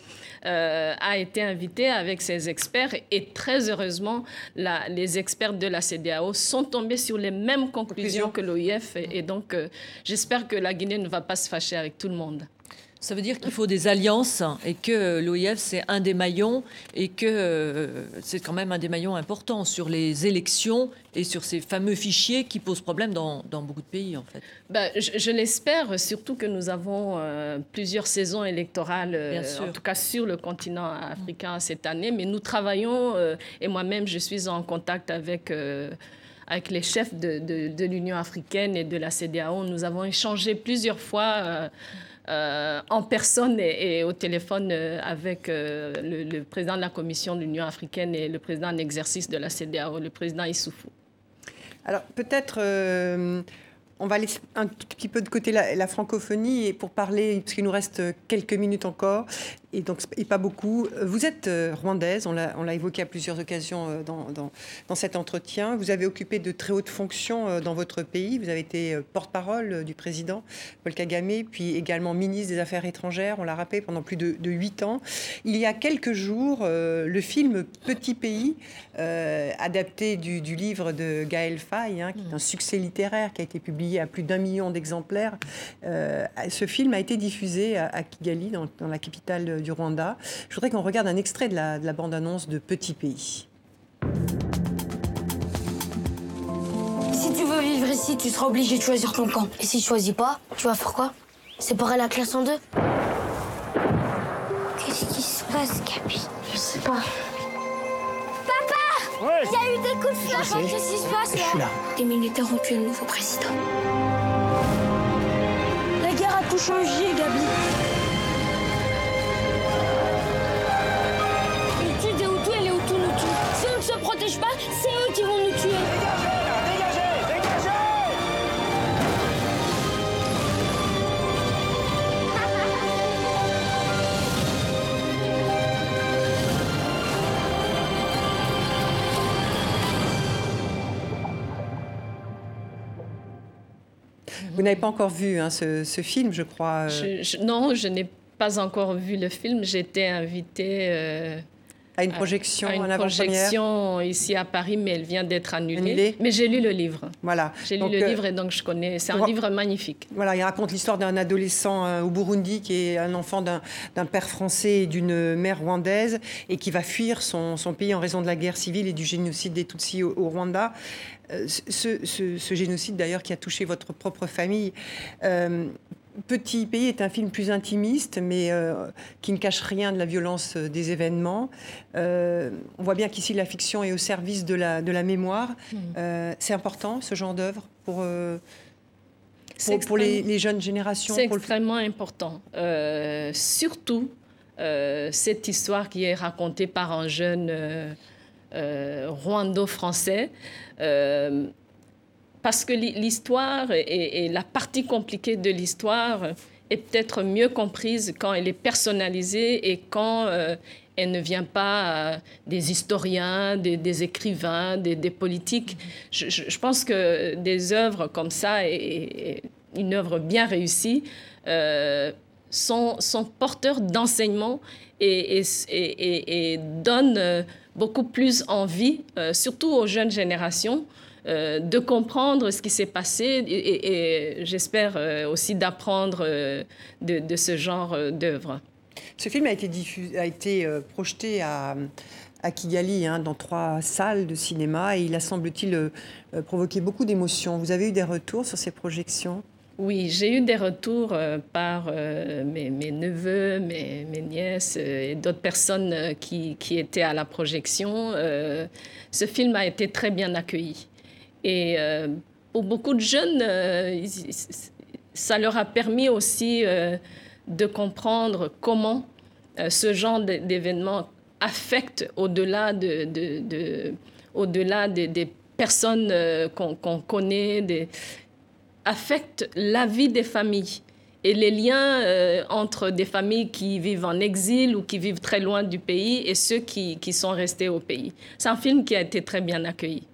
euh, a été invitée avec ses experts. Et très heureusement, les experts de la CDAO sont tombés sur les mêmes conclusions que l'OIF. Et, donc, j'espère que la Guinée ne va pas se fâcher avec tout le monde. Ça veut dire qu'il faut des alliances et que l'OIF, c'est un des maillons et que euh, c'est quand même un des maillons importants sur les élections et sur ces fameux fichiers qui posent problème dans, beaucoup de pays, en fait. Ben, je, l'espère, surtout que nous avons euh, plusieurs saisons électorales, euh, en tout cas sur le continent africain cette année, mais nous travaillons, et moi-même, je suis en contact avec avec les chefs de, de l'Union africaine et de la CDAO. Nous avons échangé plusieurs fois euh, en personne et, au téléphone euh, avec euh, le, président de la Commission de l'Union africaine et le président en exercice de la CDAO, le président Issoufou. Alors peut-être on va laisser un petit peu de côté la, francophonie et pour parler, parce qu'il nous reste quelques minutes encore, et donc et pas beaucoup. Vous êtes euh, rwandaise, on l'a évoqué à plusieurs occasions euh, dans, dans, cet entretien. Vous avez occupé de très hautes fonctions euh, dans votre pays. Vous avez été porte-parole du président Paul Kagame, puis également ministre des Affaires étrangères, on l'a rappelé, pendant plus de huit ans. Il y a quelques jours, le film Petit pays, adapté du, livre de Gaël Faye, hein, qui est un succès littéraire qui a été publié à plus d'un million d'exemplaires, ce film a été diffusé à, Kigali, dans, dans la capitale du Rwanda. Je voudrais qu'on regarde un extrait de la, bande-annonce de Petit Pays. Si tu veux vivre ici, tu seras obligé de choisir ton camp. Et si tu choisis pas, tu vas faire quoi? Séparer la classe en deux? Qu'est-ce qui se passe, Capi? Je sais pas. Papa Il y a eu des coups de feu. Qu'est-ce qui se passe là, Les militaires ont tué le nouveau président. La guerre a tout changé, Gabi. Vous n'avez pas encore vu hein, ce, film, je crois. Euh. non, je n'ai pas encore vu le film. J'étais invitée euh, à une projection à une projection ici à Paris, mais elle vient d'être annulée. Mais j'ai lu le livre. Voilà. J'ai lu le euh, livre et donc je connais. C'est un livre magnifique. Voilà, il raconte l'histoire d'un adolescent euh, au Burundi qui est un enfant d'un père français et d'une mère rwandaise et qui va fuir son, son, pays en raison de la guerre civile et du génocide des Tutsis au, Rwanda. Euh, ce, ce, génocide d'ailleurs qui a touché votre propre famille. Petit pays est un film plus intimiste, mais euh, qui ne cache rien de la violence euh, des événements. Euh, on voit bien qu'ici, la fiction est au service de la, de la mémoire. Hmm. c'est important, ce genre d'œuvre, pour, pour, les, jeunes générations C'est extrêmement important. surtout, cette histoire qui est racontée par un jeune rwando-français parce que l'histoire et, la partie compliquée de l'histoire est peut-être mieux comprise quand elle est personnalisée et quand euh, elle ne vient pas euh, des historiens, des, écrivains, des, politiques. Je, pense que des œuvres comme ça et, une œuvre bien réussie euh, sont, porteurs d'enseignement et, donnent beaucoup plus envie, surtout aux jeunes générations, euh, de comprendre ce qui s'est passé et, j'espère euh, aussi d'apprendre euh, de, ce genre d'œuvre. Ce film a été, a été projeté à, Kigali, hein, dans trois salles de cinéma, et il a, semble-t-il, provoqué beaucoup d'émotions. Vous avez eu des retours sur ces projections? Oui, j'ai eu des retours par mes, neveux, mes, nièces et d'autres personnes qui, qui, étaient à la projection. ce film a été très bien accueilli. Et euh, pour beaucoup de jeunes, euh, ça leur a permis aussi euh, de comprendre comment ce genre d'événements affecte au-delà de, de, au-delà des, personnes qu'on connaît, affecte la vie des familles et les liens entre des familles qui vivent en exil ou qui vivent très loin du pays et ceux qui, qui sont restés au pays. C'est un film qui a été très bien accueilli.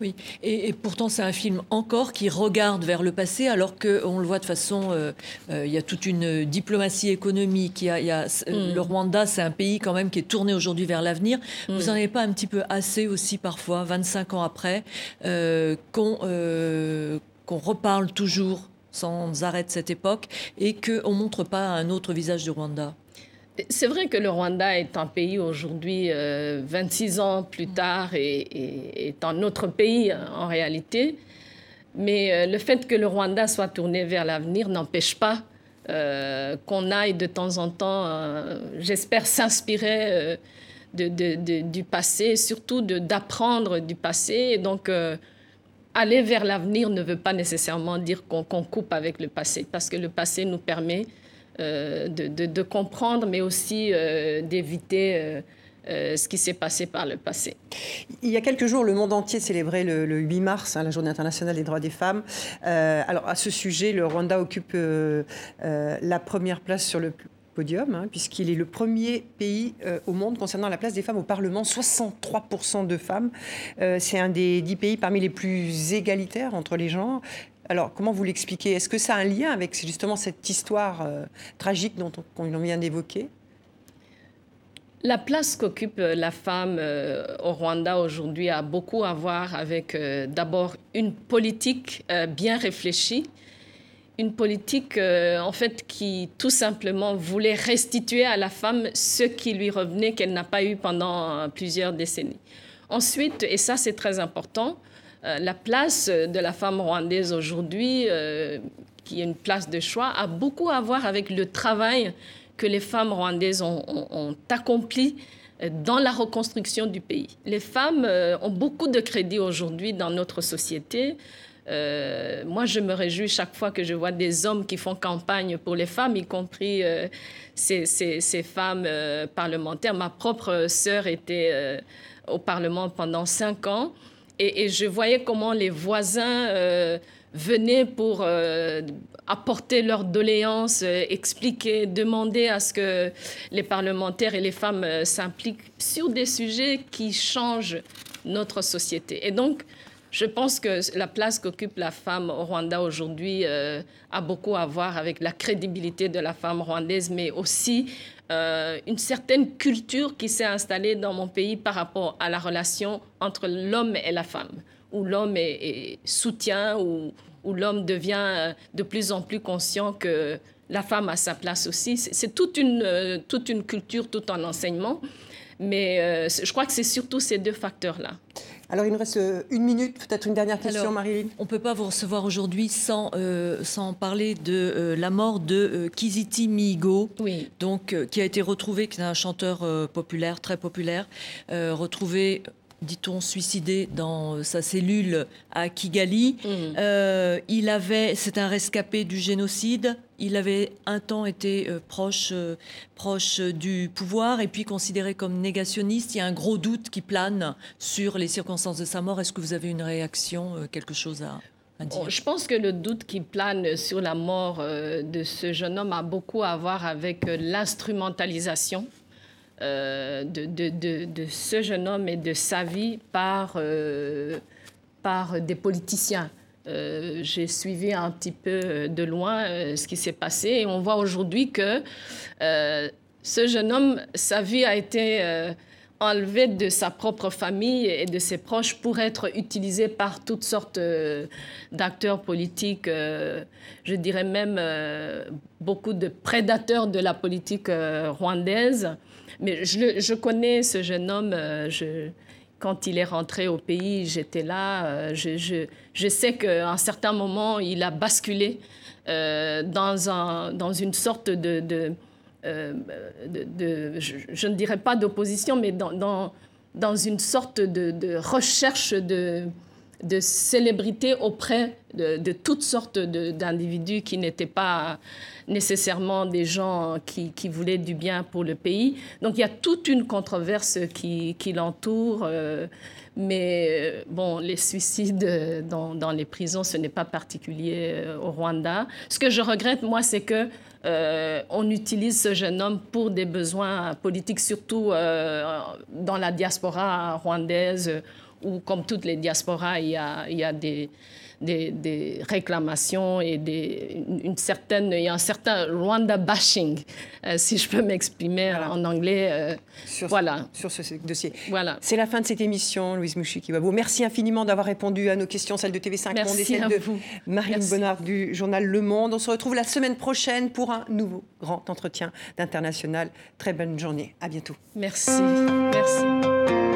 Oui, et, pourtant c'est un film encore qui regarde vers le passé, alors qu'on le voit de façon, euh, euh, il y a toute une diplomatie économique. Il y a, y a mm. le Rwanda, c'est un pays quand même qui est tourné aujourd'hui vers l'avenir. Mm. Vous n'en avez pas un petit peu assez aussi parfois, 25 ans après, euh, qu'on qu'on reparle toujours sans arrêt de cette époque et qu'on ne montre pas un autre visage du Rwanda? C'est vrai que le Rwanda est un pays aujourd'hui, 26 ans plus tard, et, est un autre pays en réalité. Mais le fait que le Rwanda soit tourné vers l'avenir n'empêche pas euh, qu'on aille de temps en temps, euh, j'espère, s'inspirer euh, du passé, surtout d'apprendre du passé. Et donc, aller vers l'avenir ne veut pas nécessairement dire qu'on coupe avec le passé, parce que le passé nous permet de, comprendre, mais aussi d'éviter euh, ce qui s'est passé par le passé. Il y a quelques jours, le monde entier célébrait le, 8 mars, hein, la Journée internationale des droits des femmes. Euh, alors, à ce sujet, le Rwanda occupe euh, la première place sur le podium, hein, puisqu'il est le premier pays au monde concernant la place des femmes au Parlement. 63% de femmes. C'est un des dix pays parmi les plus égalitaires entre les genres. Alors, comment vous l'expliquez? Est-ce que ça a un lien avec justement cette histoire tragique dont on vient d'évoquer? La place qu'occupe euh, la femme euh, au Rwanda aujourd'hui a beaucoup à voir avec euh, d'abord une politique bien réfléchie, une politique en fait qui tout simplement voulait restituer à la femme ce qui lui revenait qu'elle n'a pas eu pendant plusieurs décennies. Ensuite, et ça c'est très important, la place de la femme rwandaise aujourd'hui, qui est une place de choix, a beaucoup à voir avec le travail que les femmes rwandaises ont, accompli euh, dans la reconstruction du pays. Les femmes euh, ont beaucoup de crédit aujourd'hui dans notre société. Euh, moi, je me réjouis chaque fois que je vois des hommes qui font campagne pour les femmes, y compris ces, femmes parlementaires. Ma propre sœur était au Parlement pendant cinq ans et, je voyais comment les voisins venaient pour apporter leurs doléances, euh, expliquer, demander à ce que les parlementaires et les femmes euh, s'impliquent sur des sujets qui changent notre société. Et donc, je pense que la place qu'occupe la femme au Rwanda aujourd'hui euh, a beaucoup à voir avec la crédibilité de la femme rwandaise, mais aussi une certaine culture qui s'est installée dans mon pays par rapport à la relation entre l'homme et la femme, où l'homme est, est, soutient ou, où l'homme devient euh, de plus en plus conscient que la femme a sa place aussi. C'est toute une, euh, culture, tout un enseignement. Mais euh, je crois que c'est surtout ces deux facteurs-là. Alors, il nous reste une minute, peut-être une dernière question, Marie. On ne peut pas vous recevoir aujourd'hui sans, sans parler de la mort de Kiziti Migo, oui. donc, qui a été retrouvé, qui est un chanteur populaire, très populaire, retrouvé dit-on, suicidé dans euh, sa cellule à Kigali. Mm. Euh, il avait, c'est un rescapé du génocide. Il avait un temps été euh, proche, proche du pouvoir et puis considéré comme négationniste. Il y a un gros doute qui plane sur les circonstances de sa mort. Est-ce que vous avez une réaction, quelque chose à, dire? Je pense que le doute qui plane sur la mort de ce jeune homme a beaucoup à voir avec l'instrumentalisation euh, de, ce jeune homme et de sa vie euh, par des politiciens. Euh, j'ai suivi un petit peu de loin ce qui s'est passé et on voit aujourd'hui que ce jeune homme, sa vie a été enlevée de sa propre famille et de ses proches pour être utilisée par toutes sortes d'acteurs politiques, je dirais même beaucoup de prédateurs de la politique rwandaise mais je, connais ce jeune homme. Euh, quand il est rentré au pays, j'étais là. Euh, je, sais qu'à un certain moment, il a basculé euh, dans, un, dans une sorte de... de, je, ne dirais pas d'opposition, mais dans, une sorte de recherche de, de célébrité auprès de, toutes sortes d'individus qui n'étaient pas nécessairement des gens qui, voulaient du bien pour le pays. Donc il y a toute une controverse qui, l'entoure. Euh, mais euh, bon, les suicides dans, les prisons, ce n'est pas particulier euh, au Rwanda. Ce que je regrette, moi, c'est que on utilise ce jeune homme pour des besoins politiques, surtout dans la diaspora rwandaise, où, comme toutes les diasporas, il y a, il y a des des, réclamations et des, une, certaine, il y a un certain Rwanda bashing, euh, si je peux m'exprimer en anglais. Euh, sur, voilà. sur ce dossier. Voilà. C'est la fin de cette émission, Louise Mouchikiwabo. Merci infiniment d'avoir répondu à nos questions, celles de TV5 Merci Monde et celles à de vous. Marine Bonnard du journal Le Monde. On se retrouve la semaine prochaine pour un nouveau grand entretien d'international. Très bonne journée. À bientôt. Merci. Merci.